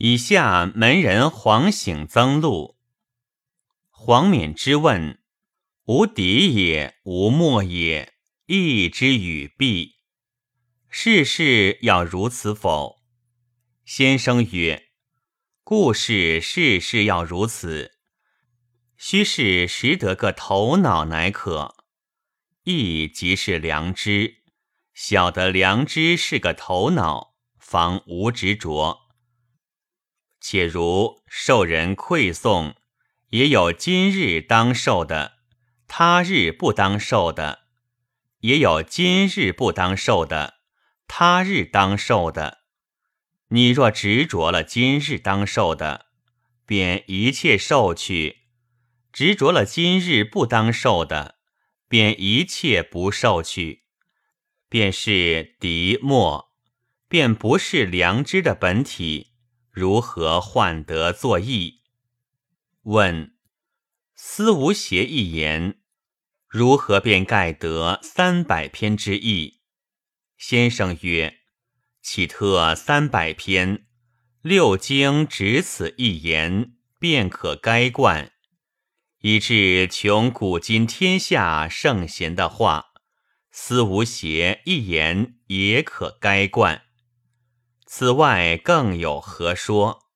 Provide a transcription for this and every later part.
以下门人黄醒增录。黄冕之问：无敌也，无莫也，义之与弊。世事要如此否？先生曰：故事事事要如此，须是识得个头脑乃可。义即是良知，晓得良知是个头脑，方无执着。且如受人馈送，也有今日当受的，他日不当受的；也有今日不当受的，他日当受的。你若执着了今日当受的，便一切受去；执着了今日不当受的，便一切不受去。便是敌末，便不是良知的本体。如何换得作义？问：思无邪一言，如何便盖得三百篇之意？先生曰：岂特三百篇？六经只此一言，便可该贯，以致穷古今天下圣贤的话，思无邪一言也可该贯。此外更有何说？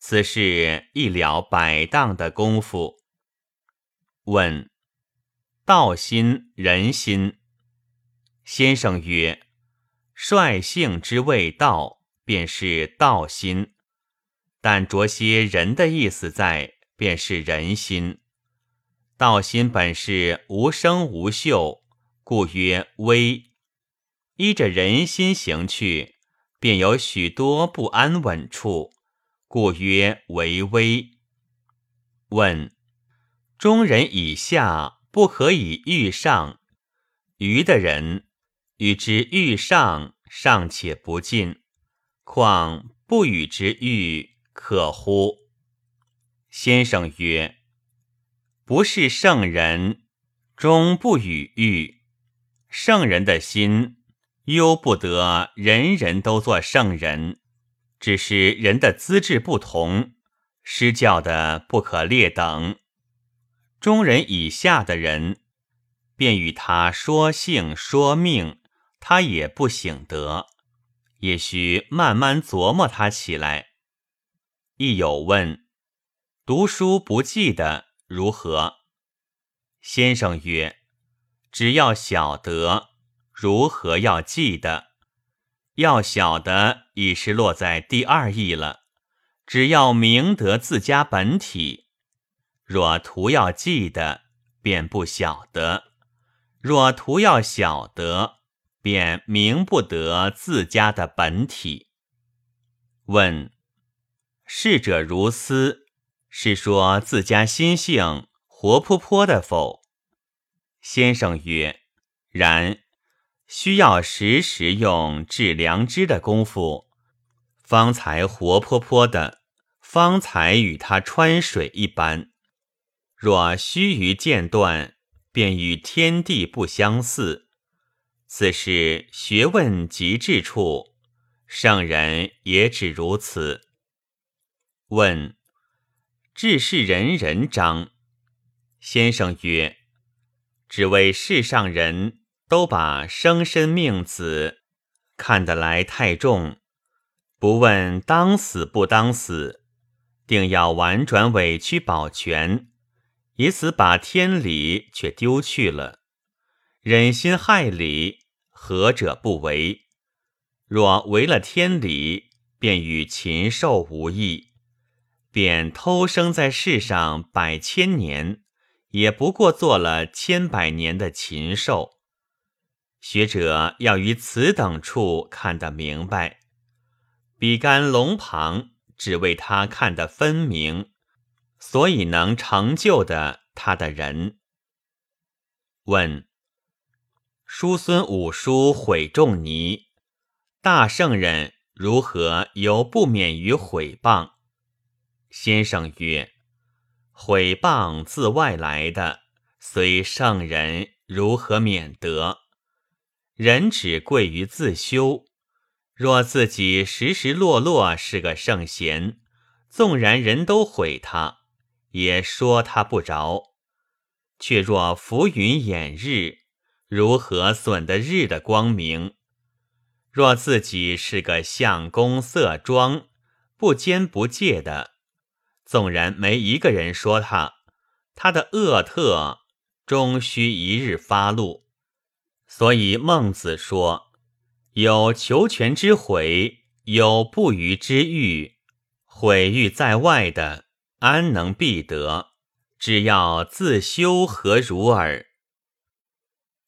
此事一了百当的功夫。问：道心人心？先生曰：率性之谓道，便是道心；但着些人的意思在，便是人心。道心本是无声无秀，故曰微；依着人心行去。便有许多不安稳处，故曰为微。问：中人以下不可以欲上，愚的人与之欲上尚且不尽，况不与之欲可乎？先生曰：不是圣人，终不与欲。圣人的心。忧不得人人都做圣人，只是人的资质不同，施教的不可列等。中人以下的人，便与他说性说命，他也不醒得，也需慢慢琢磨他起来。亦有问：读书不记得如何？先生曰：只要晓得。如何要记得？要晓得已是落在第二义了。只要明得自家本体。若图要记得，便不晓得；若图要晓得，便明不得自家的本体。问：逝者如斯，是说自家心性活泼泼的否？先生曰：然。需要时时用治良知的功夫，方才活泼泼的，方才与他穿水一般。若须臾间断，便与天地不相似。此是学问极致处，圣人也只如此。问：治世人人章？先生曰：只为世上人。都把生身命子看得来太重，不问当死不当死，定要婉转委屈保全，以此把天理却丢去了。忍心害理，何者不为？若违了天理，便与禽兽无异，便偷生在世上百千年，也不过做了千百年的禽兽。学者要于此等处看得明白，比干龙旁只为他看得分明，所以能成就的他的人。问：叔孙五叔毁仲尼，大圣人如何犹不免于毁谤？先生曰：毁谤自外来的，虽圣人如何免得？人只贵于自修，若自己实实落落是个圣贤，纵然人都毁他，也说他不着。却若浮云掩日，如何损得日的光明？若自己是个相公色庄，不奸不戒的，纵然没一个人说他，他的恶特终须一日发露。所以孟子说：“有求全之悔，有不虞之欲。毁誉在外的，安能必得？只要自修何如耳？”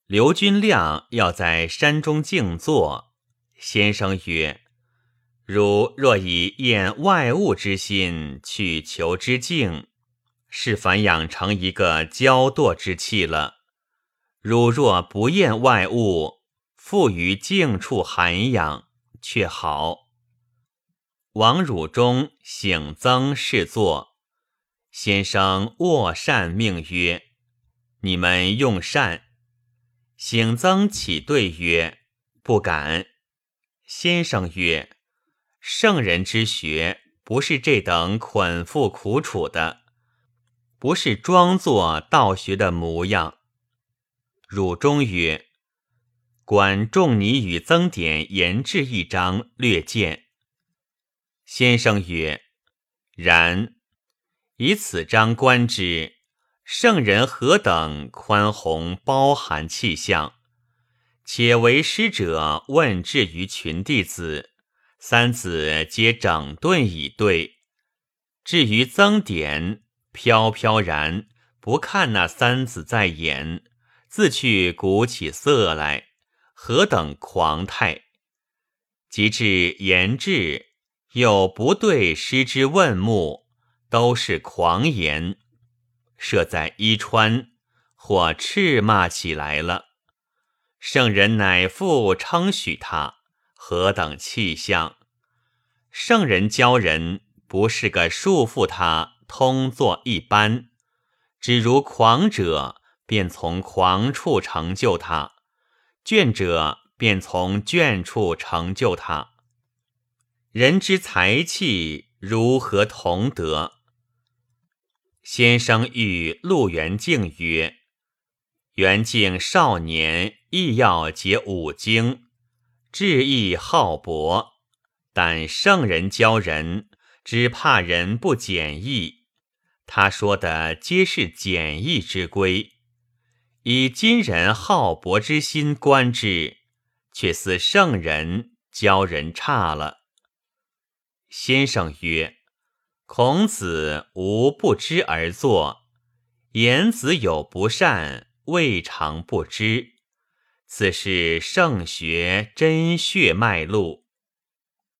刘君亮要在山中静坐，先生曰：“汝若以厌外物之心去求之静，是反养成一个骄惰之气了。”汝若不厌外物，复于静处涵养，却好。王汝中醒曾侍坐，先生卧善命曰：“你们用膳。”醒曾起对曰：“不敢。”先生曰：“圣人之学，不是这等捆缚苦楚的，不是装作道学的模样。”汝中曰：“管仲尼与曾点言志一章略见。”先生曰：“然。以此章观之，圣人何等宽宏包含气象？且为师者问至于群弟子，三子皆整顿以对。至于曾点，飘飘然不看那三子在眼。”自去鼓起色来，何等狂态！及至言志，又不对师之问目，都是狂言。设在伊川，或斥骂起来了。圣人乃复称许他，何等气象！圣人教人，不是个束缚他通作一般，只如狂者。便从狂处成就他，倦者便从倦处成就他。人之才气如何同得？先生欲陆元敬曰：“元敬少年亦要解五经，志意浩博，但圣人教人，只怕人不简易。他说的皆是简易之规。”以今人好博之心观之，却似圣人教人差了。先生曰：“孔子无不知而作，言子有不善，未尝不知。此是圣学真血脉路。